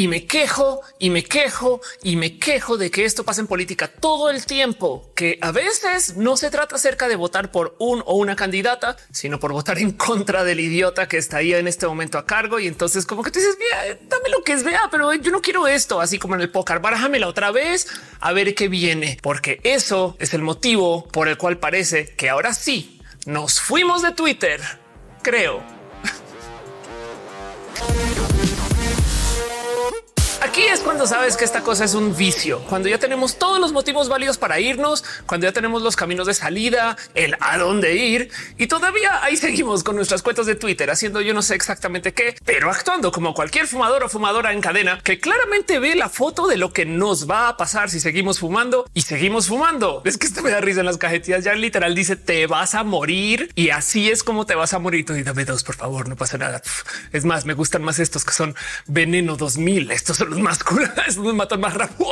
y me quejo y me quejo y me quejo de que esto pasa en política todo el tiempo, que a veces no se trata acerca de votar por un o una candidata, sino por votar en contra del idiota que está ahí en este momento a cargo. Y entonces como que tú dices, dame lo que es, vea, pero yo no quiero esto, así como en el póker, la otra vez a ver qué viene, porque eso es el motivo por el cual parece que ahora sí nos fuimos de Twitter, creo. Aquí es cuando sabes que esta cosa es un vicio, cuando ya tenemos todos los motivos válidos para irnos, cuando ya tenemos los caminos de salida, el a dónde ir y todavía ahí seguimos con nuestras cuentas de Twitter haciendo yo no sé exactamente qué, pero actuando como cualquier fumador o fumadora en cadena que claramente ve la foto de lo que nos va a pasar si seguimos fumando y seguimos fumando. Es que esto me da risa en las cajetillas. Ya literal dice te vas a morir y así es como te vas a morir. Y dame dos, por favor, no pasa nada. Es más, me gustan más estos que son veneno 2000. Estos son los más es me matan más rápido.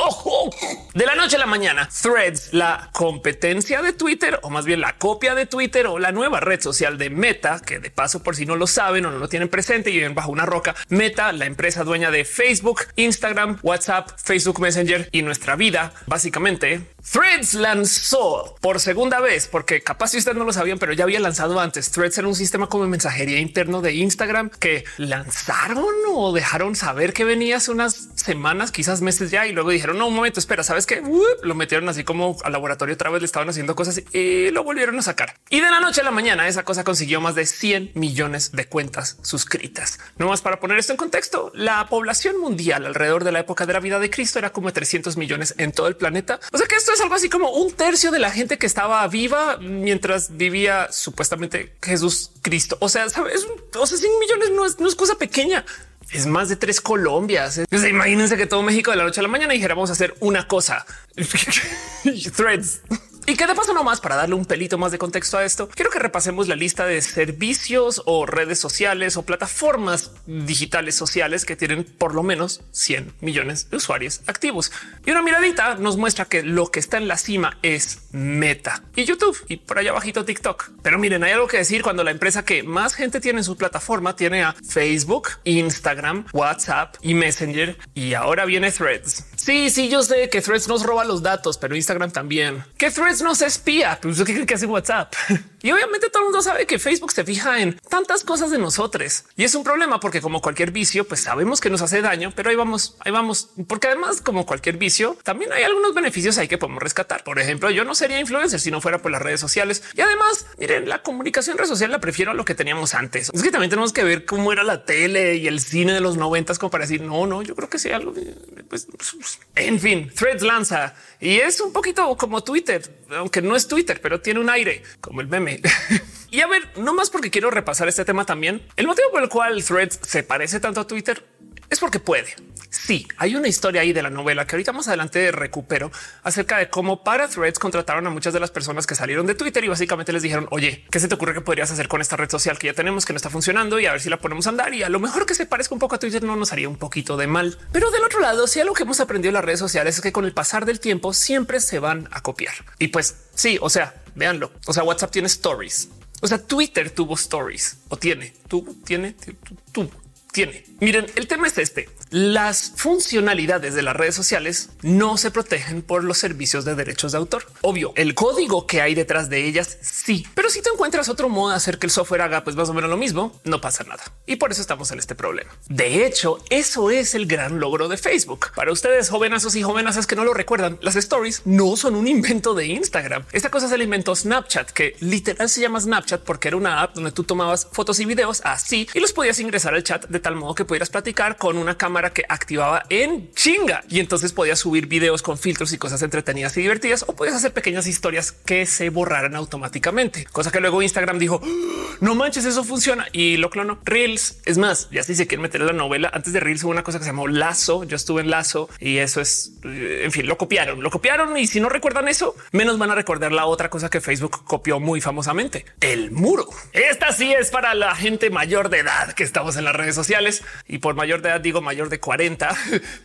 De la noche a la mañana, Threads, la competencia de Twitter o más bien la copia de Twitter o la nueva red social de Meta, que de paso por si no lo saben o no lo tienen presente y viven bajo una roca. Meta, la empresa dueña de Facebook, Instagram, WhatsApp, Facebook Messenger y nuestra vida, básicamente Threads lanzó por segunda vez, porque capaz si ustedes no lo sabían, pero ya había lanzado antes. Threads era un sistema como mensajería interno de Instagram que lanzaron o dejaron saber que venía hace unas semanas, quizás meses ya, y luego dijeron no, un momento, espera, sabes que lo metieron así como al laboratorio otra vez, le estaban haciendo cosas y lo volvieron a sacar. Y de la noche a la mañana, esa cosa consiguió más de 100 millones de cuentas suscritas. No más para poner esto en contexto, la población mundial alrededor de la época de la vida de Cristo era como 300 millones en todo el planeta. O sea que esto es algo así como un tercio de la gente que estaba viva mientras vivía supuestamente Jesús Cristo. O sea, sabes, o sea, 100 millones no es, no es cosa pequeña es más de tres Colombias. imagínense que todo México de la noche a la mañana dijera vamos a hacer una cosa. Threads. Y que de paso nomás para darle un pelito más de contexto a esto, quiero que repasemos la lista de servicios o redes sociales o plataformas digitales sociales que tienen por lo menos 100 millones de usuarios activos. Y una miradita nos muestra que lo que está en la cima es Meta y YouTube y por allá abajito TikTok. Pero miren, hay algo que decir cuando la empresa que más gente tiene en su plataforma tiene a Facebook, Instagram, WhatsApp y Messenger y ahora viene Threads. Sí, sí, yo sé que Threads nos roba los datos, pero Instagram también. Que Threads no se espía. Pues qué que hace WhatsApp. Y obviamente todo el mundo sabe que Facebook se fija en tantas cosas de nosotros y es un problema porque como cualquier vicio, pues sabemos que nos hace daño, pero ahí vamos, ahí vamos. Porque además, como cualquier vicio, también hay algunos beneficios ahí que podemos rescatar. Por ejemplo, yo no sería influencer si no fuera por las redes sociales. Y además, miren, la comunicación red social la prefiero a lo que teníamos antes. Es que también tenemos que ver cómo era la tele y el cine de los noventas como para decir no, no, yo creo que sí algo. Pues, en fin, Threads lanza y es un poquito como Twitter, aunque no es Twitter, pero tiene un aire como el meme. y a ver, no más porque quiero repasar este tema también. El motivo por el cual Threads se parece tanto a Twitter es porque puede. Sí, hay una historia ahí de la novela que ahorita más adelante recupero acerca de cómo para Threads contrataron a muchas de las personas que salieron de Twitter y básicamente les dijeron, oye, ¿qué se te ocurre que podrías hacer con esta red social que ya tenemos que no está funcionando y a ver si la ponemos a andar? Y a lo mejor que se parezca un poco a Twitter no nos haría un poquito de mal. Pero del otro lado, si algo que hemos aprendido en las redes sociales es que con el pasar del tiempo siempre se van a copiar. Y pues sí, o sea, véanlo. O sea, WhatsApp tiene stories. O sea, Twitter tuvo stories o tiene, tú tiene, tú tiene. Miren, el tema es este. Las funcionalidades de las redes sociales no se protegen por los servicios de derechos de autor. Obvio, el código que hay detrás de ellas sí, pero si te encuentras otro modo de hacer que el software haga pues más o menos lo mismo, no pasa nada. Y por eso estamos en este problema. De hecho, eso es el gran logro de Facebook. Para ustedes, jovenazos y jovenazas que no lo recuerdan, las stories no son un invento de Instagram. Esta cosa se la inventó Snapchat, que literal se llama Snapchat porque era una app donde tú tomabas fotos y videos así y los podías ingresar al chat de tal modo que pudieras platicar con una cámara que activaba en chinga y entonces podías subir videos con filtros y cosas entretenidas y divertidas o podías hacer pequeñas historias que se borraran automáticamente, cosa que luego Instagram dijo ¡Ah! no manches, eso funciona y lo clonó. Reels es más, ya si se quieren meter en la novela antes de Reels hubo una cosa que se llamó Lazo. Yo estuve en Lazo y eso es, eh, en fin, lo copiaron, lo copiaron y si no recuerdan eso, menos van a recordar la otra cosa que Facebook copió muy famosamente, el muro. Esta sí es para la gente mayor de edad que estamos en las redes sociales y por mayor de edad digo mayor de 40,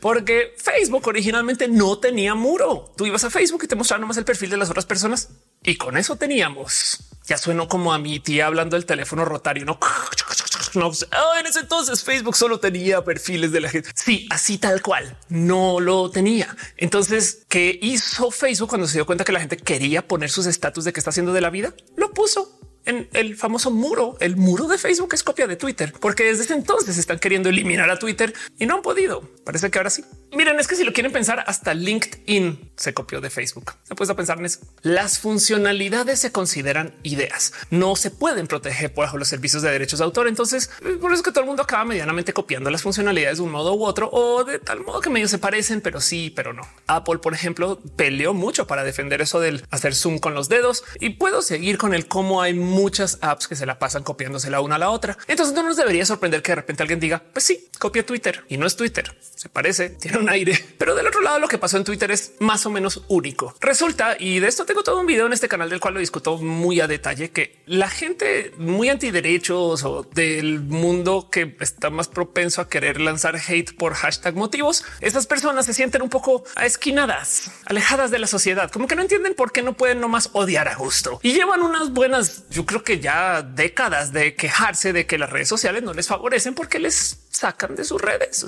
porque Facebook originalmente no tenía muro. Tú ibas a Facebook y te mostraban nomás el perfil de las otras personas y con eso teníamos. Ya sueno como a mi tía hablando del teléfono rotario, no Knobs. Oh, en ese entonces Facebook solo tenía perfiles de la gente. Sí, así tal cual. No lo tenía. Entonces, ¿qué hizo Facebook cuando se dio cuenta que la gente quería poner sus estatus de qué está haciendo de la vida? Lo puso en el famoso muro. El muro de Facebook es copia de Twitter, porque desde ese entonces están queriendo eliminar a Twitter y no han podido. Parece que ahora sí. Miren, es que si lo quieren pensar, hasta LinkedIn se copió de Facebook. Se puede pensar en eso. Las funcionalidades se consideran ideas. No se pueden proteger bajo los servicios de derechos de autor. Entonces, eh, por eso es que todo el mundo acaba medianamente copiando las funcionalidades de un modo u otro o de tal modo que medio se parecen, pero sí, pero no. Apple, por ejemplo, peleó mucho para defender eso del hacer zoom con los dedos y puedo seguir con el cómo hay muchas apps que se la pasan copiándose la una a la otra. Entonces no nos debería sorprender que de repente alguien diga, pues sí, copia Twitter y no es Twitter. Se parece, tiene un aire, pero del otro lado lo que pasó en Twitter es más o menos único. Resulta, y de esto tengo todo un video en este canal del cual lo discuto muy a detalle, que la gente muy antiderechos o del mundo que está más propenso a querer lanzar hate por hashtag motivos, estas personas se sienten un poco esquinadas, alejadas de la sociedad, como que no entienden por qué no pueden nomás odiar a gusto y llevan unas buenas, yo creo que ya décadas de quejarse de que las redes sociales no les favorecen porque les sacan de sus redes.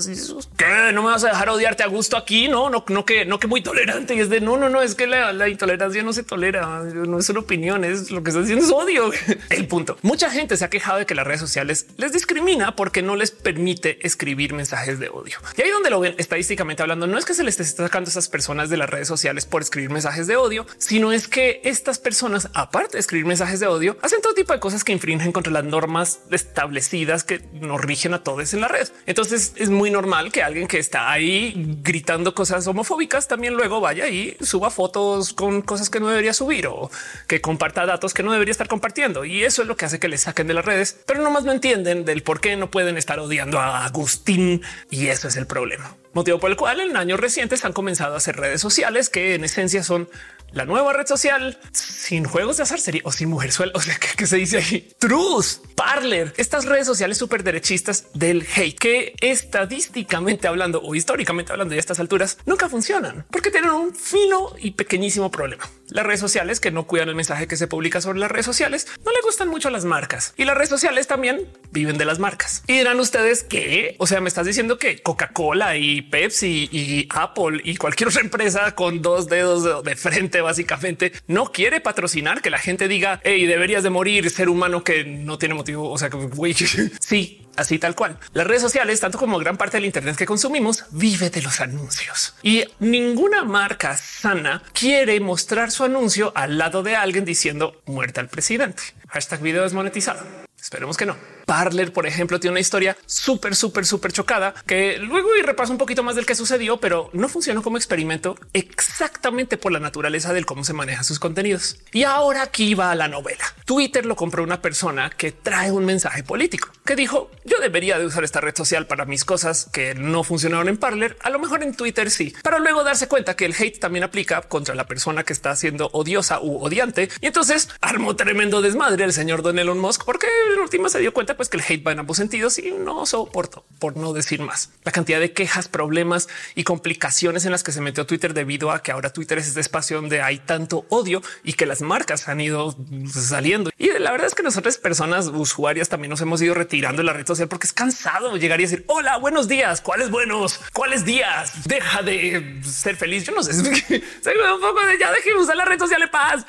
que no me vas a dejar odiarte a gusto aquí. No, no, no que no que muy tolerante y es de no, no, no es que la, intolerancia no se tolera. No es una opinión, es lo que está diciendo es odio. El punto. Mucha gente se ha quejado de que las redes sociales les discrimina porque no les permite escribir mensajes de odio. Y ahí donde lo ven estadísticamente hablando, no es que se les esté sacando a esas personas de las redes sociales por escribir mensajes de odio, sino es que estas personas, aparte de escribir mensajes de odio, hacen todo tipo de cosas que infringen contra las normas establecidas que nos rigen a todos en la red. Entonces es muy normal que alguien que está ahí gritando cosas homofóbicas también luego vaya y suba fotos con cosas que no debería subir o que comparta datos que no debería estar compartiendo. Y eso es lo que hace que le saquen de las redes, pero no más no entienden del por qué no pueden estar odiando a Agustín. Y eso es el problema. Motivo por el cual en años recientes han comenzado a hacer redes sociales que en esencia son la nueva red social sin juegos de azar sería o sin mujer suelo. O sea, ¿qué, se dice ahí? Truth, Parler, estas redes sociales súper derechistas del hate que estadísticamente hablando o históricamente hablando de estas alturas nunca funcionan porque tienen un fino y pequeñísimo problema. Las redes sociales que no cuidan el mensaje que se publica sobre las redes sociales no le gustan mucho las marcas y las redes sociales también viven de las marcas. Y dirán ustedes que, o sea, me estás diciendo que Coca-Cola y Pepsi y Apple y cualquier otra empresa con dos dedos de frente básicamente no quiere patrocinar que la gente diga hey, deberías de morir ser humano que no tiene motivo. O sea, que sí, así tal cual. Las redes sociales, tanto como gran parte del Internet que consumimos, vive de los anuncios y ninguna marca sana quiere mostrar su anuncio al lado de alguien diciendo muerta al presidente. Hashtag video desmonetizado. Esperemos que no. Parler, por ejemplo, tiene una historia súper, súper, súper chocada que luego y repaso un poquito más del que sucedió, pero no funcionó como experimento exactamente por la naturaleza del cómo se maneja sus contenidos. Y ahora aquí va la novela. Twitter lo compró una persona que trae un mensaje político que dijo yo debería de usar esta red social para mis cosas que no funcionaron en Parler. A lo mejor en Twitter sí, para luego darse cuenta que el hate también aplica contra la persona que está siendo odiosa u odiante. Y entonces armó tremendo desmadre el señor Don Elon Musk porque en última se dio cuenta pues que el hate va en ambos sentidos y no soporto por no decir más la cantidad de quejas, problemas y complicaciones en las que se metió Twitter debido a que ahora Twitter es este espacio donde hay tanto odio y que las marcas han ido saliendo. Y la verdad es que nosotras personas usuarias también nos hemos ido retirando de la red social porque es cansado llegar y decir hola, buenos días, cuáles buenos, cuáles días, deja de ser feliz. Yo no sé, un poco de ya deje de usar la red social en paz.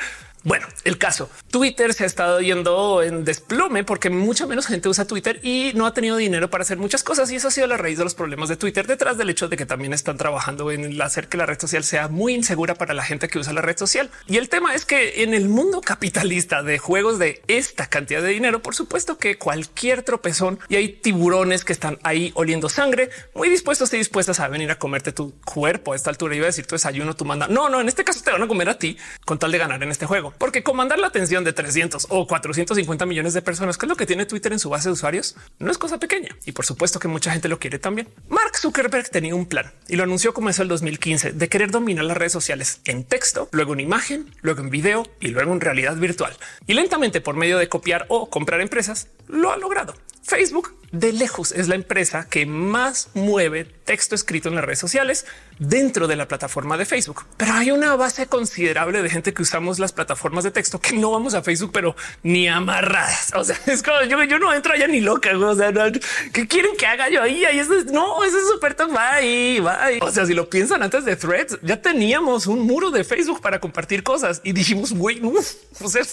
Bueno, el caso Twitter se ha estado yendo en desplome porque mucha menos gente usa Twitter y no ha tenido dinero para hacer muchas cosas. Y eso ha sido la raíz de los problemas de Twitter detrás del hecho de que también están trabajando en hacer que la red social sea muy insegura para la gente que usa la red social. Y el tema es que en el mundo capitalista de juegos de esta cantidad de dinero, por supuesto que cualquier tropezón y hay tiburones que están ahí oliendo sangre, muy dispuestos y dispuestas a venir a comerte tu cuerpo a esta altura. Iba a decir tu desayuno, tu manda. No, no, en este caso te van a comer a ti con tal de ganar en este juego porque comandar la atención de 300 o 450 millones de personas, que es lo que tiene Twitter en su base de usuarios, no es cosa pequeña. Y por supuesto que mucha gente lo quiere también. Mark Zuckerberg tenía un plan y lo anunció como eso el 2015 de querer dominar las redes sociales en texto, luego en imagen, luego en video y luego en realidad virtual. Y lentamente por medio de copiar o comprar empresas, lo ha logrado. Facebook de lejos es la empresa que más mueve texto escrito en las redes sociales dentro de la plataforma de Facebook. Pero hay una base considerable de gente que usamos las plataformas de texto que no vamos a Facebook, pero ni amarradas. O sea, es como yo, yo no entro allá ni loca. O sea, ¿qué quieren que haga yo ahí? Ahí es no, eso es súper bye, bye. O sea, si lo piensan antes de threads, ya teníamos un muro de Facebook para compartir cosas y dijimos, güey, o sea,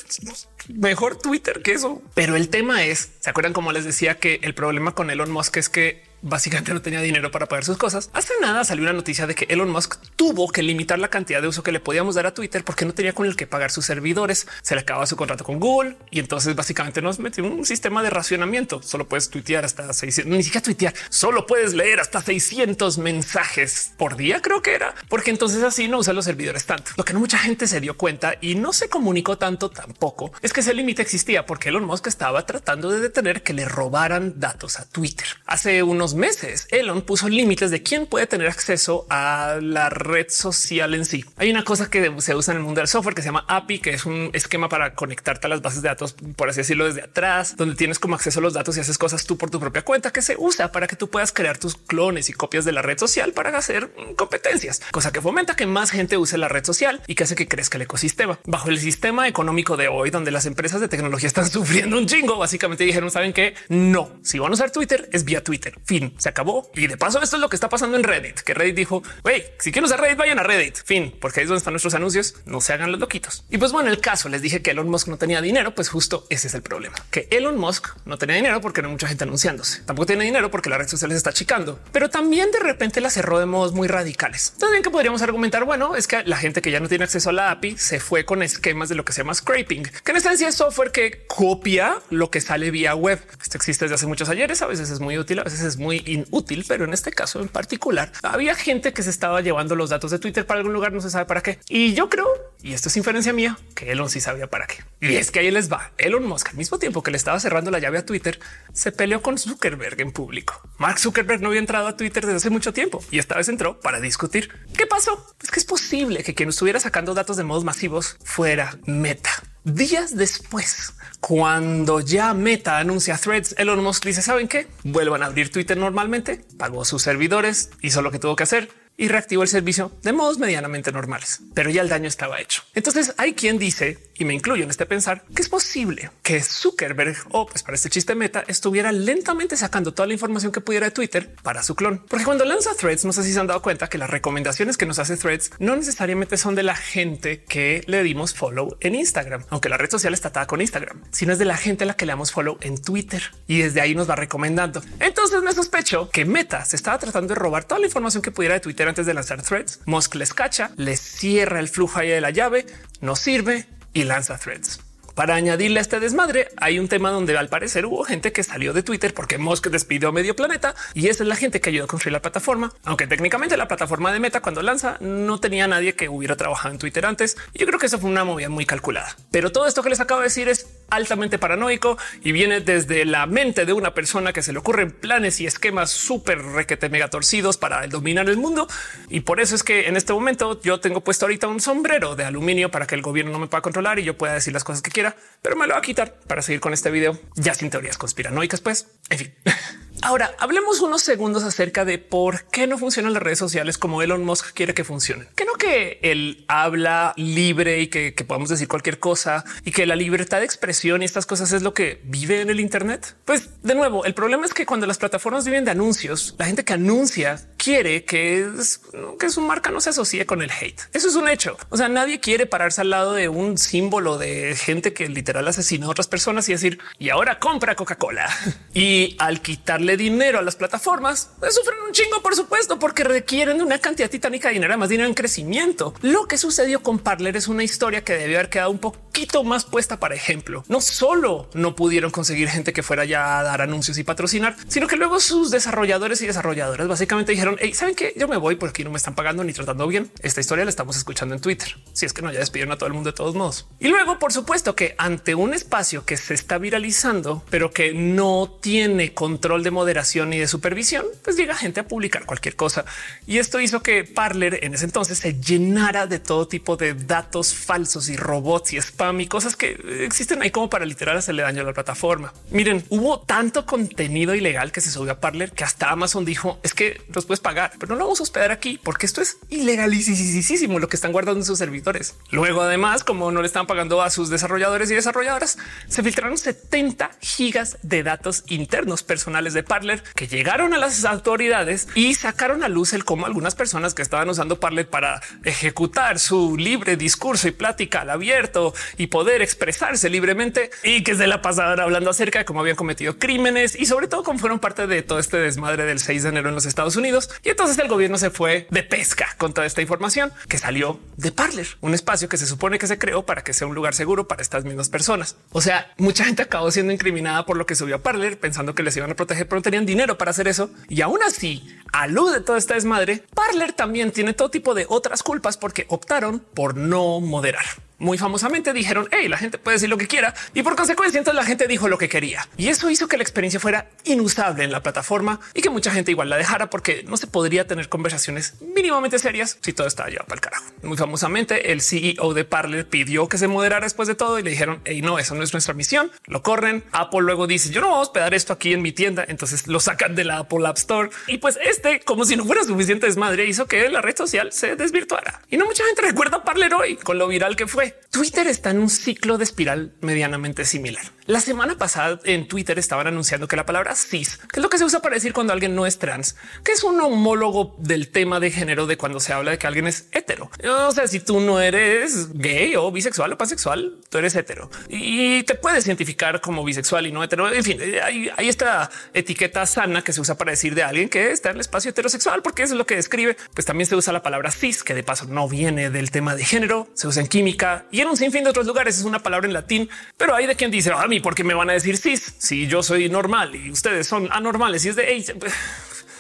mejor Twitter que eso. Pero el tema es, ¿se acuerdan como les decía que el problema con Elon Musk es que básicamente no tenía dinero para pagar sus cosas. Hace nada salió una noticia de que Elon Musk tuvo que limitar la cantidad de uso que le podíamos dar a Twitter porque no tenía con el que pagar sus servidores. Se le acaba su contrato con Google y entonces básicamente nos metió un sistema de racionamiento. Solo puedes tuitear hasta 600, ni siquiera tuitear, solo puedes leer hasta 600 mensajes por día, creo que era, porque entonces así no usa los servidores tanto. Lo que no mucha gente se dio cuenta y no se comunicó tanto tampoco es que ese límite existía porque Elon Musk estaba tratando de detener que le robaran datos a Twitter. Hace unos meses, Elon puso límites de quién puede tener acceso a la red social en sí. Hay una cosa que se usa en el mundo del software que se llama API, que es un esquema para conectarte a las bases de datos, por así decirlo, desde atrás, donde tienes como acceso a los datos y haces cosas tú por tu propia cuenta, que se usa para que tú puedas crear tus clones y copias de la red social para hacer competencias, cosa que fomenta que más gente use la red social y que hace que crezca el ecosistema. Bajo el sistema económico de hoy, donde las empresas de tecnología están sufriendo un chingo, básicamente dijeron, saben que no, si van a usar Twitter es vía Twitter. Fin se acabó. Y de paso, esto es lo que está pasando en Reddit, que Reddit dijo, güey, si quieren usar Reddit, vayan a Reddit. Fin, porque ahí es donde están nuestros anuncios. No se hagan los loquitos. Y pues bueno, el caso les dije que Elon Musk no tenía dinero, pues justo ese es el problema, que Elon Musk no tenía dinero porque no hay mucha gente anunciándose. Tampoco tiene dinero porque la red social se está achicando, pero también de repente la cerró de modos muy radicales. También que podríamos argumentar, bueno, es que la gente que ya no tiene acceso a la API se fue con esquemas de lo que se llama scraping, que en esencia es software que copia lo que sale vía web. Esto existe desde hace muchos ayeres, a veces es muy útil, a veces es muy inútil, pero en este caso en particular había gente que se estaba llevando los datos de Twitter para algún lugar, no se sabe para qué. Y yo creo, y esto es inferencia mía, que Elon sí sabía para qué. Y es que ahí les va. Elon Musk al mismo tiempo que le estaba cerrando la llave a Twitter, se peleó con Zuckerberg en público. Mark Zuckerberg no había entrado a Twitter desde hace mucho tiempo y esta vez entró para discutir. ¿Qué pasó? Es que es posible que quien estuviera sacando datos de modos masivos fuera Meta. Días después, cuando ya Meta anuncia threads, Elon Musk dice, ¿saben qué? Vuelvan a abrir Twitter normalmente, pagó sus servidores, hizo lo que tuvo que hacer y reactivó el servicio de modos medianamente normales, pero ya el daño estaba hecho. Entonces hay quien dice, y me incluyo en este pensar, que es posible que Zuckerberg o pues para este chiste meta estuviera lentamente sacando toda la información que pudiera de Twitter para su clon. Porque cuando lanza threads, no sé si se han dado cuenta que las recomendaciones que nos hace threads no necesariamente son de la gente que le dimos follow en Instagram, aunque la red social está atada con Instagram, sino es de la gente a la que le damos follow en Twitter y desde ahí nos va recomendando. Entonces me sospecho que Meta se estaba tratando de robar toda la información que pudiera de Twitter antes de lanzar threads. Musk les cacha, les cierra el flujo ahí de la llave, no sirve y lanza threads. Para añadirle a este desmadre, hay un tema donde al parecer hubo gente que salió de Twitter porque Musk despidió medio planeta y esa es la gente que ayudó a construir la plataforma. Aunque técnicamente la plataforma de Meta cuando lanza no tenía nadie que hubiera trabajado en Twitter antes. Yo creo que eso fue una movida muy calculada. Pero todo esto que les acabo de decir es altamente paranoico y viene desde la mente de una persona que se le ocurren planes y esquemas súper requete mega torcidos para dominar el mundo. Y por eso es que en este momento yo tengo puesto ahorita un sombrero de aluminio para que el gobierno no me pueda controlar y yo pueda decir las cosas que quiera pero me lo va a quitar para seguir con este video ya sin teorías conspiranoicas. Pues en fin. Ahora hablemos unos segundos acerca de por qué no funcionan las redes sociales como Elon Musk quiere que funcionen. Que no que él habla libre y que, que, podamos decir cualquier cosa y que la libertad de expresión y estas cosas es lo que vive en el Internet. Pues de nuevo, el problema es que cuando las plataformas viven de anuncios, la gente que anuncia quiere que, es, que su marca no se asocie con el hate. Eso es un hecho. O sea, nadie quiere pararse al lado de un símbolo de gente que literal asesina a otras personas y decir y ahora compra Coca-Cola y al quitarle dinero a las plataformas pues, sufren un chingo, por supuesto, porque requieren una cantidad titánica de dinero, más dinero en crecimiento. Lo que sucedió con Parler es una historia que debió haber quedado un poquito más puesta para ejemplo. No solo no pudieron conseguir gente que fuera ya a dar anuncios y patrocinar, sino que luego sus desarrolladores y desarrolladoras básicamente dijeron saben que yo me voy porque no me están pagando ni tratando bien. Esta historia la estamos escuchando en Twitter. Si es que no ya despidieron a todo el mundo de todos modos. Y luego, por supuesto, que ante un espacio que se está viralizando, pero que no tiene control de moderación y de supervisión, pues llega gente a publicar cualquier cosa. Y esto hizo que Parler en ese entonces se llenara de todo tipo de datos falsos y robots y spam y cosas que existen ahí como para literal hacerle daño a la plataforma. Miren, hubo tanto contenido ilegal que se subió a Parler que hasta Amazon dijo es que los puedes pagar, pero no lo vamos a hospedar aquí porque esto es ilegalísimo lo que están guardando en sus servidores. Luego, además, como no le están pagando a sus desarrolladores y desarrolladoras, se filtraron 70 gigas de datos internos personales de Parler que llegaron a las autoridades y sacaron a luz el cómo algunas personas que estaban usando Parler para ejecutar su libre discurso y plática al abierto y poder expresarse libremente y que se la pasaban hablando acerca de cómo habían cometido crímenes y sobre todo cómo fueron parte de todo este desmadre del 6 de enero en los Estados Unidos. Y entonces el gobierno se fue de pesca con toda esta información que salió de Parler, un espacio que se supone que se creó para que sea un lugar seguro para estas mismas personas. O sea, mucha gente acabó siendo incriminada por lo que subió a Parler pensando que les iban a proteger, no tenían dinero para hacer eso. Y aún así, a luz de toda esta desmadre, Parler también tiene todo tipo de otras culpas porque optaron por no moderar muy famosamente dijeron, hey, la gente puede decir lo que quiera y por consecuencia entonces la gente dijo lo que quería. Y eso hizo que la experiencia fuera inusable en la plataforma y que mucha gente igual la dejara porque no se podría tener conversaciones mínimamente serias si todo estaba llevado para el carajo. Muy famosamente el CEO de Parler pidió que se moderara después de todo y le dijeron, hey, no, eso no es nuestra misión. Lo corren. Apple luego dice, yo no voy a hospedar esto aquí en mi tienda. Entonces lo sacan de la Apple App Store y pues este, como si no fuera suficiente desmadre, hizo que la red social se desvirtuara. Y no mucha gente recuerda Parler hoy con lo viral que Twitter está en un ciclo de espiral medianamente similar. La semana pasada en Twitter estaban anunciando que la palabra cis, que es lo que se usa para decir cuando alguien no es trans, que es un homólogo del tema de género de cuando se habla de que alguien es hetero. O sea, si tú no eres gay o bisexual o pansexual, tú eres hetero y te puedes identificar como bisexual y no hetero. En fin, hay, esta etiqueta sana que se usa para decir de alguien que está en el espacio heterosexual, porque eso es lo que describe. Pues también se usa la palabra cis, que de paso no viene del tema de género, se usa en química y en un sinfín de otros lugares. Es una palabra en latín, pero hay de quien dice a mí porque me van a decir cis si yo soy normal y ustedes son anormales y es de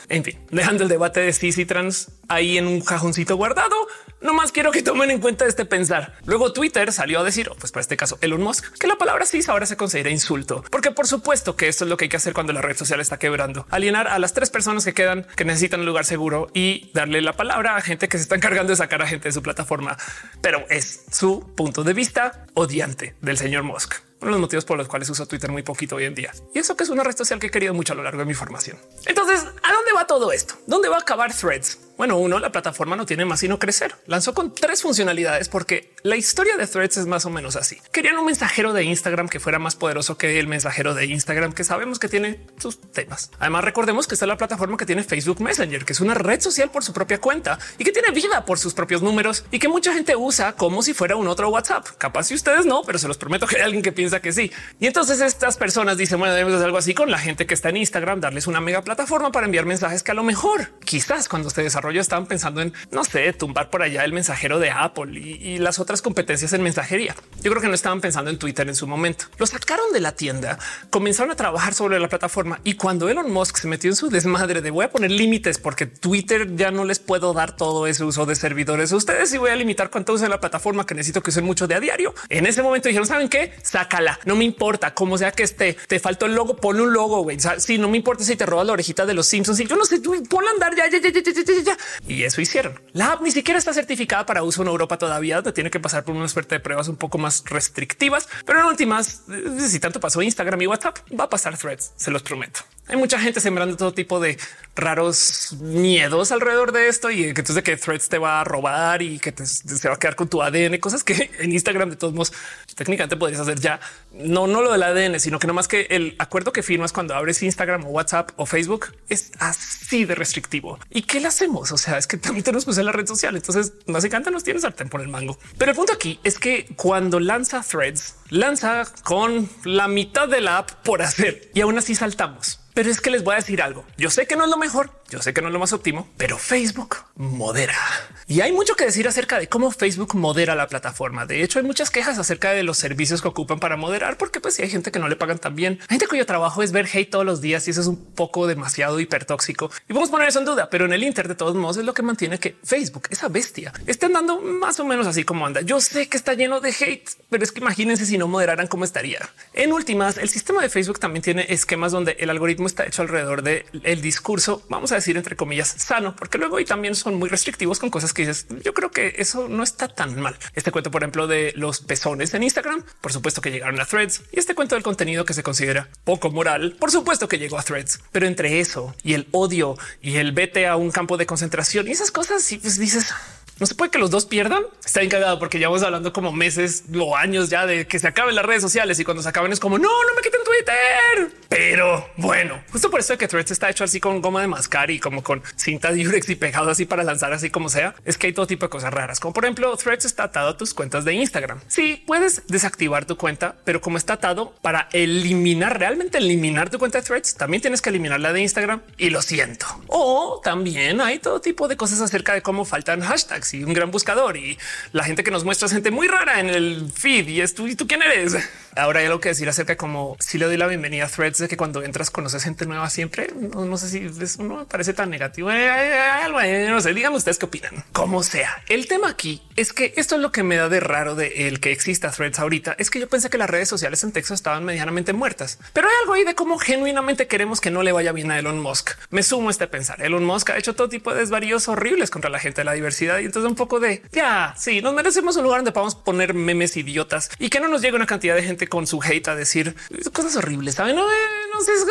en fin, dejando el debate de cis y trans ahí en un cajoncito guardado, no más quiero que tomen en cuenta este pensar. Luego Twitter salió a decir, pues para este caso Elon Musk, que la palabra cis ahora se considera insulto, porque por supuesto que esto es lo que hay que hacer cuando la red social está quebrando, alienar a las tres personas que quedan que necesitan un lugar seguro y darle la palabra a gente que se está encargando de sacar a gente de su plataforma. Pero es su punto de vista odiante del señor Musk uno de los motivos por los cuales uso Twitter muy poquito hoy en día. Y eso que es una red social que he querido mucho a lo largo de mi formación. Entonces, ¿a dónde va todo esto? ¿Dónde va a acabar Threads? Bueno, uno, la plataforma no tiene más sino crecer. Lanzó con tres funcionalidades porque la historia de Threads es más o menos así. Querían un mensajero de Instagram que fuera más poderoso que el mensajero de Instagram, que sabemos que tiene sus temas. Además, recordemos que está la plataforma que tiene Facebook Messenger, que es una red social por su propia cuenta y que tiene vida por sus propios números y que mucha gente usa como si fuera un otro WhatsApp. Capaz si ustedes no, pero se los prometo que hay alguien que piensa que sí. Y entonces estas personas dicen, bueno, debemos hacer algo así con la gente que está en Instagram, darles una mega plataforma para enviar mensajes que a lo mejor quizás cuando se estaban pensando en, no sé, tumbar por allá el mensajero de Apple y, las otras competencias en mensajería. Yo creo que no estaban pensando en Twitter en su momento. Lo sacaron de la tienda, comenzaron a trabajar sobre la plataforma y cuando Elon Musk se metió en su desmadre de voy a poner límites porque Twitter ya no les puedo dar todo ese uso de servidores a ustedes y voy a limitar cuánto usen la plataforma que necesito que usen mucho de a diario. En ese momento dijeron, ¿saben qué? Sácala, no me importa cómo sea que esté, te faltó el logo, ponle un logo, güey. Si no me importa si te robas la orejita de los Simpsons y yo no sé, ponla andar ya, ya, ya, ya, ya, ya. Y eso hicieron. La app ni siquiera está certificada para uso en Europa todavía, tiene que pasar por una suerte de pruebas un poco más restrictivas, pero en últimas, eh, si tanto pasó Instagram y WhatsApp, va a pasar threads, se los prometo. Hay mucha gente sembrando todo tipo de raros miedos alrededor de esto y que entonces que threads te va a robar y que te, se va a quedar con tu ADN, cosas que en Instagram de todos modos técnicamente podrías hacer ya. No, no lo del ADN, sino que nomás que el acuerdo que firmas cuando abres Instagram o WhatsApp o Facebook es así de restrictivo. ¿Y qué le hacemos? O sea, es que también tenemos pues en la red social. Entonces básicamente nos tienes sartén por el mango. Pero el punto aquí es que cuando lanza threads, lanza con la mitad de la app por hacer y aún así saltamos. Pero es que les voy a decir algo. Yo sé que no es lo mejor, yo sé que no es lo más óptimo, pero Facebook modera. Y hay mucho que decir acerca de cómo Facebook modera la plataforma. De hecho, hay muchas quejas acerca de los servicios que ocupan para moderar, porque pues si hay gente que no le pagan tan bien, gente cuyo trabajo es ver hate todos los días y eso es un poco demasiado hipertóxico. Y vamos a poner eso en duda, pero en el Inter de todos modos es lo que mantiene que Facebook, esa bestia, esté andando más o menos así como anda. Yo sé que está lleno de hate, pero es que imagínense si no moderaran cómo estaría. En últimas, el sistema de Facebook también tiene esquemas donde el algoritmo está hecho alrededor del el discurso, vamos a decir entre comillas, sano, porque luego y también son muy restrictivos con cosas que dices. Yo creo que eso no está tan mal. Este cuento, por ejemplo, de los pezones en Instagram, por supuesto que llegaron a threads y este cuento del contenido que se considera poco moral, por supuesto que llegó a threads, pero entre eso y el odio y el vete a un campo de concentración y esas cosas, si pues dices, no se puede que los dos pierdan. Está encargado porque ya vamos hablando como meses o años ya de que se acaben las redes sociales y cuando se acaben es como no, no me quiten Twitter. Pero bueno, justo por eso que Threads está hecho así con goma de mascar y como con cinta Durex y pegado así para lanzar así como sea. Es que hay todo tipo de cosas raras, como por ejemplo Threads está atado a tus cuentas de Instagram. Sí, puedes desactivar tu cuenta, pero como está atado para eliminar realmente eliminar tu cuenta de Threads, también tienes que eliminar la de Instagram y lo siento. O también hay todo tipo de cosas acerca de cómo faltan hashtags y un gran buscador y la gente que nos muestra gente muy rara en el feed y es tú y tú quién eres. Ahora hay algo que decir acerca de cómo si le doy la bienvenida a threads de que cuando entras conoces gente nueva siempre. No, sé si eso no me parece tan negativo. no sé, díganme ustedes qué opinan. Como sea, el tema aquí es que esto es lo que me da de raro de el que exista threads ahorita. Es que yo pensé que las redes sociales en texto estaban medianamente muertas, pero hay algo ahí de cómo genuinamente queremos que no le vaya bien a Elon Musk. Me sumo a este pensar. Elon Musk ha hecho todo tipo de desvaríos horribles contra la gente de la diversidad y entonces un poco de ya, sí, nos merecemos un lugar donde podamos poner memes idiotas y que no nos llegue una cantidad de gente con su hate a decir cosas horribles. Saben, no, eh, no sé, es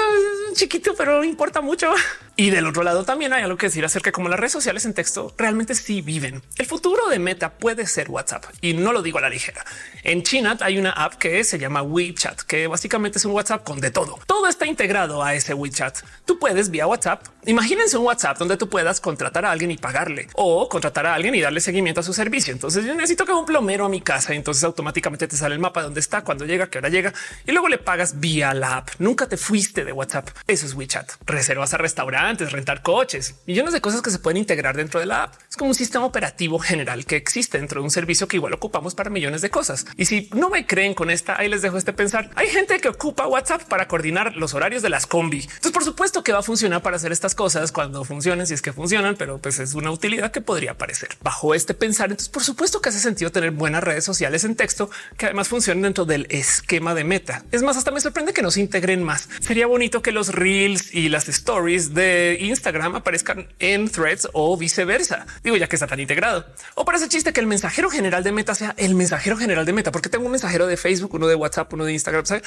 chiquito, pero importa mucho. Y del otro lado también hay algo que decir acerca de cómo las redes sociales en texto realmente sí viven. El futuro de Meta puede ser WhatsApp y no lo digo a la ligera. En China hay una app que se llama WeChat, que básicamente es un WhatsApp con de todo. Todo está integrado a ese WeChat. Tú puedes vía WhatsApp. Imagínense un WhatsApp donde tú puedas contratar a alguien y pagarle o contratar a alguien y darle seguimiento a su servicio. Entonces yo necesito que un plomero a mi casa. Y entonces automáticamente te sale el mapa de dónde está, cuando llega, qué hora llega y luego le pagas vía la app. Nunca te fuiste de WhatsApp. Eso es WeChat. Reservas a restaurantes, rentar coches, millones de cosas que se pueden integrar dentro de la app. Es como un sistema operativo general que existe dentro de un servicio que igual ocupamos para millones de cosas. Y si no me creen con esta, ahí les dejo este pensar. Hay gente que ocupa WhatsApp para coordinar los horarios de las combi. Entonces, por supuesto que va a funcionar para hacer estas cosas cuando funcionen, si es que funcionan, pero pues es una utilidad que podría aparecer bajo este pensar. Entonces, por supuesto que hace sentido tener buenas redes sociales en texto que además funcionen dentro del esquema de meta. Es más, hasta me sorprende que nos integren más. Sería bonito que los reels y las stories de Instagram aparezcan en threads o viceversa. Digo, ya que está tan integrado. O para ese chiste que el mensajero general de meta sea el mensajero general de meta, porque tengo un mensajero de Facebook, uno de WhatsApp, uno de Instagram. ¿sabes?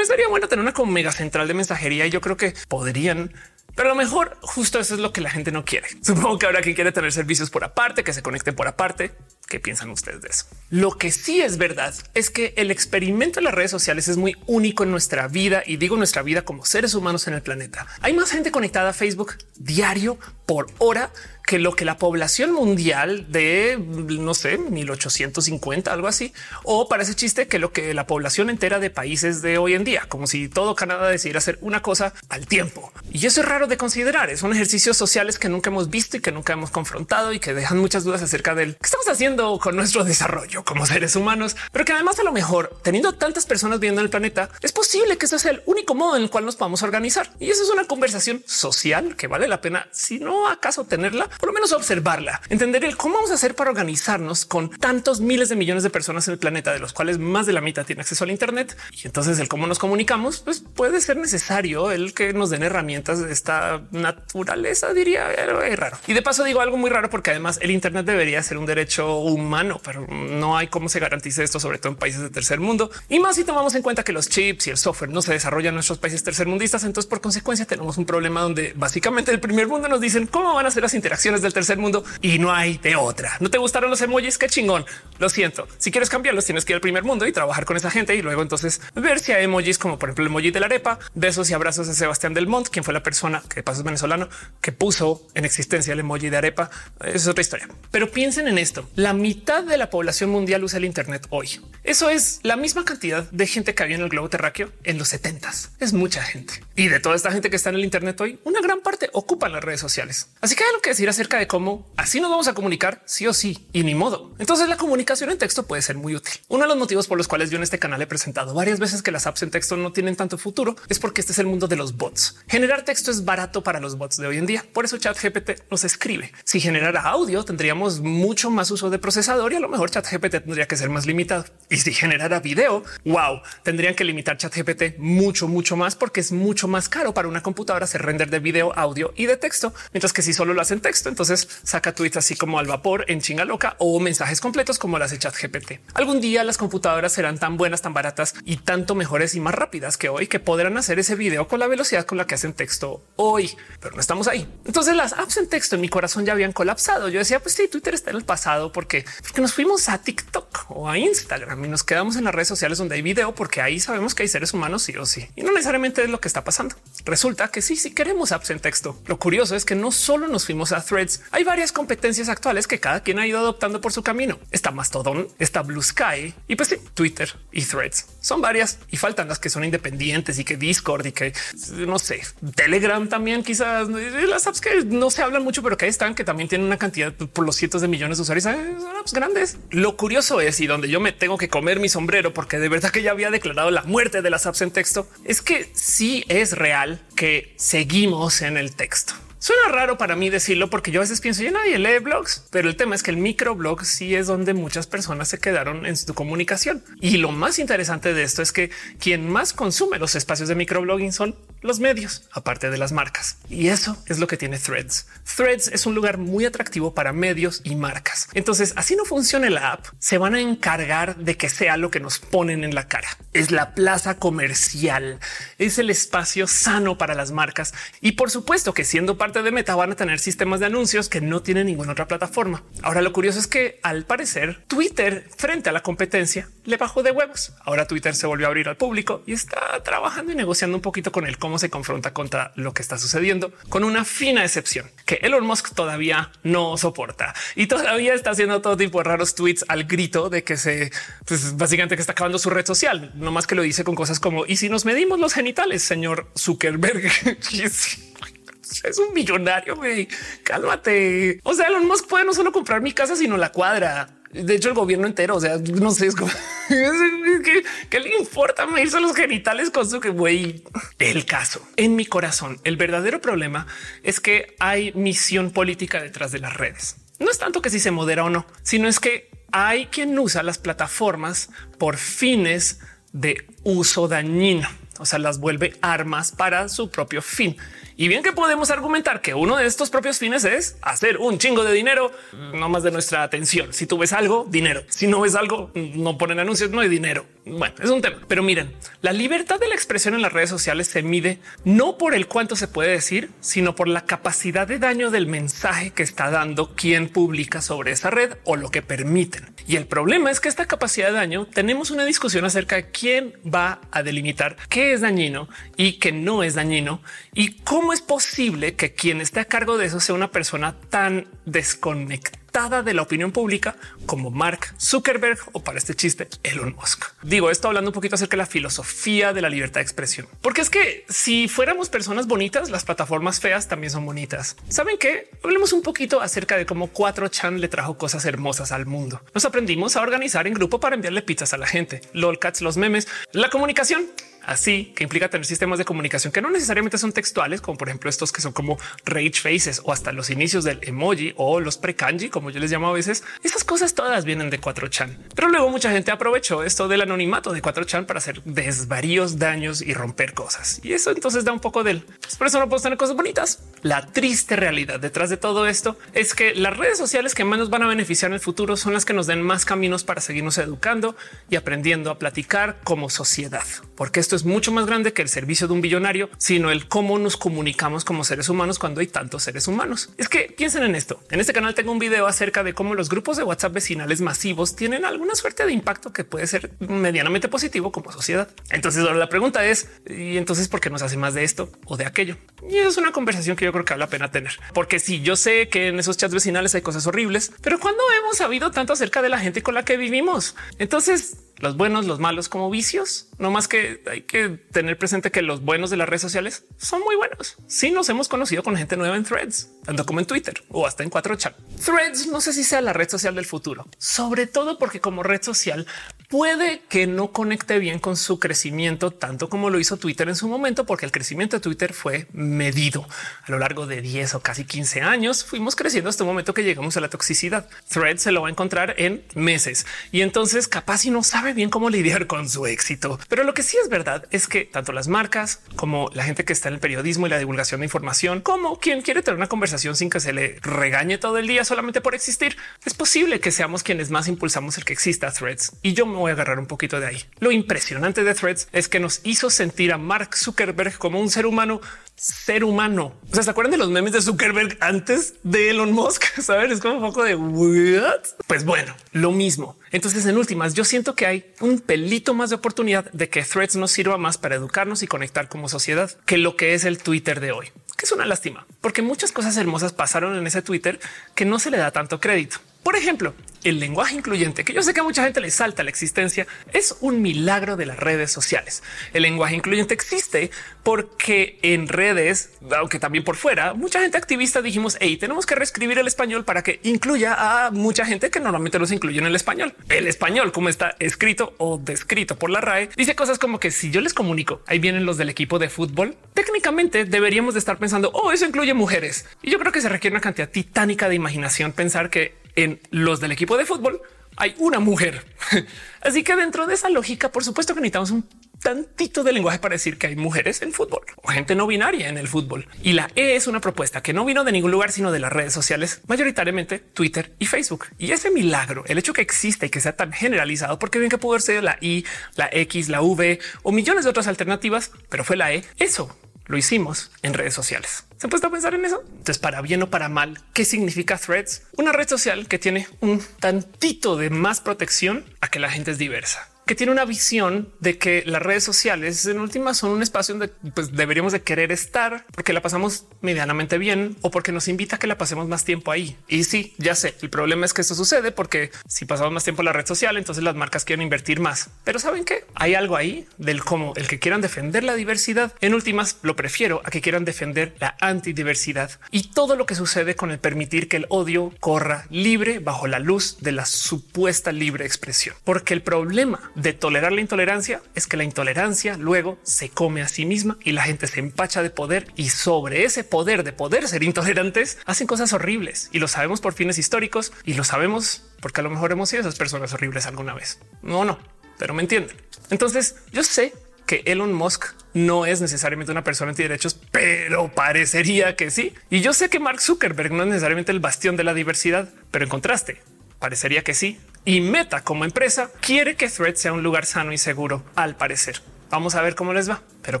Sería bueno tener una mega central de mensajería y yo creo que podrían pero a lo mejor justo eso es lo que la gente no quiere. Supongo que habrá quien quiere tener servicios por aparte, que se conecten por aparte. ¿Qué piensan ustedes de eso? Lo que sí es verdad es que el experimento de las redes sociales es muy único en nuestra vida y digo nuestra vida como seres humanos en el planeta. Hay más gente conectada a Facebook diario por hora que lo que la población mundial de no sé, 1850, algo así, o parece chiste que lo que la población entera de países de hoy en día, como si todo Canadá decidiera hacer una cosa al tiempo. Y eso es raro de considerar. Son ejercicios sociales que nunca hemos visto y que nunca hemos confrontado y que dejan muchas dudas acerca del qué estamos haciendo con nuestro desarrollo como seres humanos, pero que además a lo mejor teniendo tantas personas viviendo en el planeta, es posible que eso sea el único modo en el cual nos podamos organizar. Y eso es una conversación social que vale la pena, si no acaso tenerla, por lo menos observarla, entender el cómo vamos a hacer para organizarnos con tantos miles de millones de personas en el planeta, de los cuales más de la mitad tiene acceso al Internet. Y entonces el cómo nos comunicamos, pues puede ser necesario el que nos den herramientas de esta naturaleza, diría raro. Y de paso digo algo muy raro porque además el Internet debería ser un derecho humano, pero no hay cómo se garantice esto, sobre todo en países de tercer mundo. Y más si tomamos en cuenta que los chips y el software no se desarrollan en nuestros países tercermundistas, entonces por consecuencia tenemos un problema donde básicamente el primer mundo nos dicen cómo van a ser las interacciones del tercer mundo y no hay de otra. No te gustaron los emojis? Qué chingón. Lo siento. Si quieres cambiarlos, tienes que ir al primer mundo y trabajar con esa gente y luego entonces ver si hay emojis como por ejemplo el emoji de la arepa, besos y abrazos de Sebastián del Mont, quien fue la persona que de paso es venezolano que puso en existencia el emoji de arepa. Es otra historia. Pero piensen en esto. La mitad de la población mundial usa el Internet hoy. Eso es la misma cantidad de gente que había en el globo terráqueo en los 70 Es mucha gente. Y de toda esta gente que está en el Internet hoy, una gran parte ocupa las redes sociales. Así que hay algo que decir acerca de cómo así nos vamos a comunicar sí o sí y ni modo. Entonces la comunicación en texto puede ser muy útil. Uno de los motivos por los cuales yo en este canal he presentado varias veces que las apps en texto no tienen tanto futuro es porque este es el mundo de los bots. Generar texto es barato para los bots de hoy en día. Por eso chat GPT nos escribe. Si generara audio tendríamos mucho más uso de procesador y a lo mejor ChatGPT tendría que ser más limitado. Y si generara video, wow, tendrían que limitar ChatGPT mucho, mucho más porque es mucho más caro para una computadora hacer render de video, audio y de texto, mientras que si solo lo hacen texto, entonces saca tweets así como al vapor en chinga loca o mensajes completos como las de ChatGPT. Algún día las computadoras serán tan buenas, tan baratas y tanto mejores y más rápidas que hoy que podrán hacer ese video con la velocidad con la que hacen texto hoy, pero no estamos ahí. Entonces las apps en texto en mi corazón ya habían colapsado. Yo decía, pues sí, Twitter está en el pasado porque, porque nos fuimos a TikTok o a Instagram y nos quedamos en las redes sociales donde hay video porque ahí sabemos que hay seres humanos sí o sí. Y no necesariamente es lo que está pasando. Resulta que sí, sí queremos apps en texto. Lo curioso es que no solo nos fuimos a threads, hay varias competencias actuales que cada quien ha ido adoptando por su camino. Está Mastodon, está Blue Sky y pues sí, Twitter y threads. Son varias y faltan las que son independientes y que Discord y que no sé, Telegram también quizás las apps que no se hablan mucho, pero que están, que también tienen una cantidad por los cientos de millones de usuarios, son apps grandes. Lo curioso es y donde yo me tengo que comer mi sombrero porque de verdad que ya había declarado la muerte de las apps en texto es que sí es real que seguimos en el texto. Suena raro para mí decirlo porque yo a veces pienso, ya nadie lee blogs, pero el tema es que el microblog sí es donde muchas personas se quedaron en su comunicación. Y lo más interesante de esto es que quien más consume los espacios de microblogging son los medios, aparte de las marcas. Y eso es lo que tiene Threads. Threads es un lugar muy atractivo para medios y marcas. Entonces, así no funciona la app, se van a encargar de que sea lo que nos ponen en la cara. Es la plaza comercial, es el espacio sano para las marcas. Y por supuesto que siendo parte de Meta van a tener sistemas de anuncios que no tiene ninguna otra plataforma. Ahora lo curioso es que al parecer Twitter frente a la competencia le bajó de huevos. Ahora Twitter se volvió a abrir al público y está trabajando y negociando un poquito con él cómo se confronta contra lo que está sucediendo, con una fina excepción que Elon Musk todavía no soporta y todavía está haciendo todo tipo de raros tweets al grito de que se pues básicamente que está acabando su red social, no más que lo dice con cosas como y si nos medimos los genitales, señor Zuckerberg. es un millonario, güey. Cálmate. O sea, Elon Musk puede no solo comprar mi casa, sino la cuadra. De hecho, el gobierno entero, o sea, no sé, es que, le importa medirse los genitales con su que güey. El caso en mi corazón, el verdadero problema es que hay misión política detrás de las redes. No es tanto que si se modera o no, sino es que hay quien usa las plataformas por fines de uso dañino, o sea, las vuelve armas para su propio fin. Y bien que podemos argumentar que uno de estos propios fines es hacer un chingo de dinero, no más de nuestra atención. Si tú ves algo, dinero. Si no ves algo, no ponen anuncios, no hay dinero. Bueno, es un tema. Pero miren, la libertad de la expresión en las redes sociales se mide no por el cuánto se puede decir, sino por la capacidad de daño del mensaje que está dando quien publica sobre esa red o lo que permiten. Y el problema es que esta capacidad de daño tenemos una discusión acerca de quién va a delimitar qué es dañino y qué no es dañino y cómo ¿Cómo es posible que quien esté a cargo de eso sea una persona tan desconectada de la opinión pública como Mark Zuckerberg o para este chiste Elon Musk? Digo esto hablando un poquito acerca de la filosofía de la libertad de expresión, porque es que si fuéramos personas bonitas, las plataformas feas también son bonitas. Saben que hablemos un poquito acerca de cómo 4chan le trajo cosas hermosas al mundo. Nos aprendimos a organizar en grupo para enviarle pizzas a la gente, lolcats, los memes, la comunicación así que implica tener sistemas de comunicación que no necesariamente son textuales, como por ejemplo estos que son como rage faces o hasta los inicios del emoji o los pre kanji, como yo les llamo a veces. Esas cosas todas vienen de 4chan, pero luego mucha gente aprovechó esto del anonimato de 4chan para hacer desvaríos, daños y romper cosas. Y eso entonces da un poco del pues por eso no puedo tener cosas bonitas. La triste realidad detrás de todo esto es que las redes sociales que más nos van a beneficiar en el futuro son las que nos den más caminos para seguirnos educando y aprendiendo a platicar como sociedad, porque esto es mucho más grande que el servicio de un billonario, sino el cómo nos comunicamos como seres humanos cuando hay tantos seres humanos. Es que piensen en esto. En este canal tengo un video acerca de cómo los grupos de WhatsApp vecinales masivos tienen alguna suerte de impacto que puede ser medianamente positivo como sociedad. Entonces ahora la pregunta es, ¿y entonces por qué nos hace más de esto o de aquello? Y eso es una conversación que yo creo que vale la pena tener. Porque si sí, yo sé que en esos chats vecinales hay cosas horribles, pero cuando hemos sabido tanto acerca de la gente con la que vivimos, entonces los buenos, los malos como vicios. No más que hay que tener presente que los buenos de las redes sociales son muy buenos. Si sí nos hemos conocido con gente nueva en threads, tanto como en Twitter o hasta en 4chan. Threads no sé si sea la red social del futuro, sobre todo porque como red social puede que no conecte bien con su crecimiento, tanto como lo hizo Twitter en su momento, porque el crecimiento de Twitter fue medido a lo largo de 10 o casi 15 años. Fuimos creciendo hasta un momento que llegamos a la toxicidad. Thread se lo va a encontrar en meses y entonces capaz y no sabe bien cómo lidiar con su éxito. Pero lo que sí es verdad es que tanto las marcas como la gente que está en el periodismo y la divulgación de información, como quien quiere tener una conversación sin que se le regañe todo el día solamente por existir, es posible que seamos quienes más impulsamos el que exista threads. Y yo me voy a agarrar un poquito de ahí. Lo impresionante de Threads es que nos hizo sentir a Mark Zuckerberg como un ser humano ser humano. O sea, ¿se acuerdan de los memes de Zuckerberg antes de Elon Musk? Saben, es como un poco de what? Pues bueno, lo mismo. Entonces, en últimas, yo siento que hay un pelito más de oportunidad de que Threads nos sirva más para educarnos y conectar como sociedad que lo que es el Twitter de hoy, que es una lástima, porque muchas cosas hermosas pasaron en ese Twitter que no se le da tanto crédito. Por ejemplo, el lenguaje incluyente, que yo sé que a mucha gente le salta la existencia, es un milagro de las redes sociales. El lenguaje incluyente existe porque en redes, aunque también por fuera, mucha gente activista dijimos, hey, tenemos que reescribir el español para que incluya a mucha gente que normalmente no se incluye en el español. El español, como está escrito o descrito por la RAE, dice cosas como que si yo les comunico, ahí vienen los del equipo de fútbol, técnicamente deberíamos de estar pensando, oh, eso incluye mujeres. Y yo creo que se requiere una cantidad titánica de imaginación pensar que en los del equipo de fútbol hay una mujer. Así que dentro de esa lógica, por supuesto que necesitamos un tantito de lenguaje para decir que hay mujeres en fútbol o gente no binaria en el fútbol. Y la E es una propuesta que no vino de ningún lugar, sino de las redes sociales, mayoritariamente Twitter y Facebook. Y ese milagro, el hecho que existe y que sea tan generalizado, porque bien que pudo ser la I, la X, la V o millones de otras alternativas, pero fue la E. Eso lo hicimos en redes sociales. ¿Se puede pensar en eso? Entonces, para bien o para mal, ¿qué significa Threads? Una red social que tiene un tantito de más protección a que la gente es diversa que tiene una visión de que las redes sociales en última son un espacio donde pues, deberíamos de querer estar porque la pasamos medianamente bien o porque nos invita a que la pasemos más tiempo ahí. Y sí, ya sé, el problema es que esto sucede porque si pasamos más tiempo en la red social, entonces las marcas quieren invertir más. Pero saben que hay algo ahí del cómo el que quieran defender la diversidad. En últimas, lo prefiero a que quieran defender la antidiversidad y todo lo que sucede con el permitir que el odio corra libre bajo la luz de la supuesta libre expresión. Porque el problema de tolerar la intolerancia es que la intolerancia luego se come a sí misma y la gente se empacha de poder y sobre ese poder de poder ser intolerantes hacen cosas horribles y lo sabemos por fines históricos y lo sabemos porque a lo mejor hemos sido esas personas horribles alguna vez. No, no, pero me entienden. Entonces yo sé que Elon Musk no es necesariamente una persona antiderechos, pero parecería que sí. Y yo sé que Mark Zuckerberg no es necesariamente el bastión de la diversidad, pero en contraste, parecería que sí. Y Meta como empresa quiere que Thread sea un lugar sano y seguro, al parecer. Vamos a ver cómo les va, pero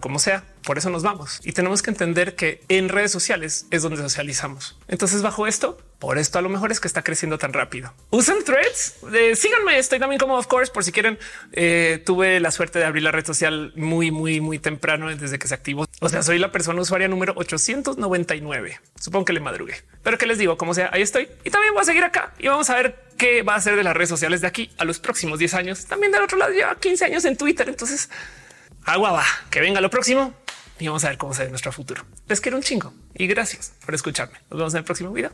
como sea, por eso nos vamos. Y tenemos que entender que en redes sociales es donde socializamos. Entonces, bajo esto, por esto a lo mejor es que está creciendo tan rápido. Usen threads. Eh, síganme. Estoy también como of course por si quieren. Eh, tuve la suerte de abrir la red social muy, muy, muy temprano desde que se activó. O sea, soy la persona usuaria número 899. Supongo que le madrugué, pero que les digo, como sea, ahí estoy y también voy a seguir acá y vamos a ver qué va a ser de las redes sociales de aquí a los próximos 10 años. También del otro lado lleva 15 años en Twitter. Entonces agua va, que venga lo próximo y vamos a ver cómo se ve nuestro futuro. Les quiero un chingo y gracias por escucharme. Nos vemos en el próximo video.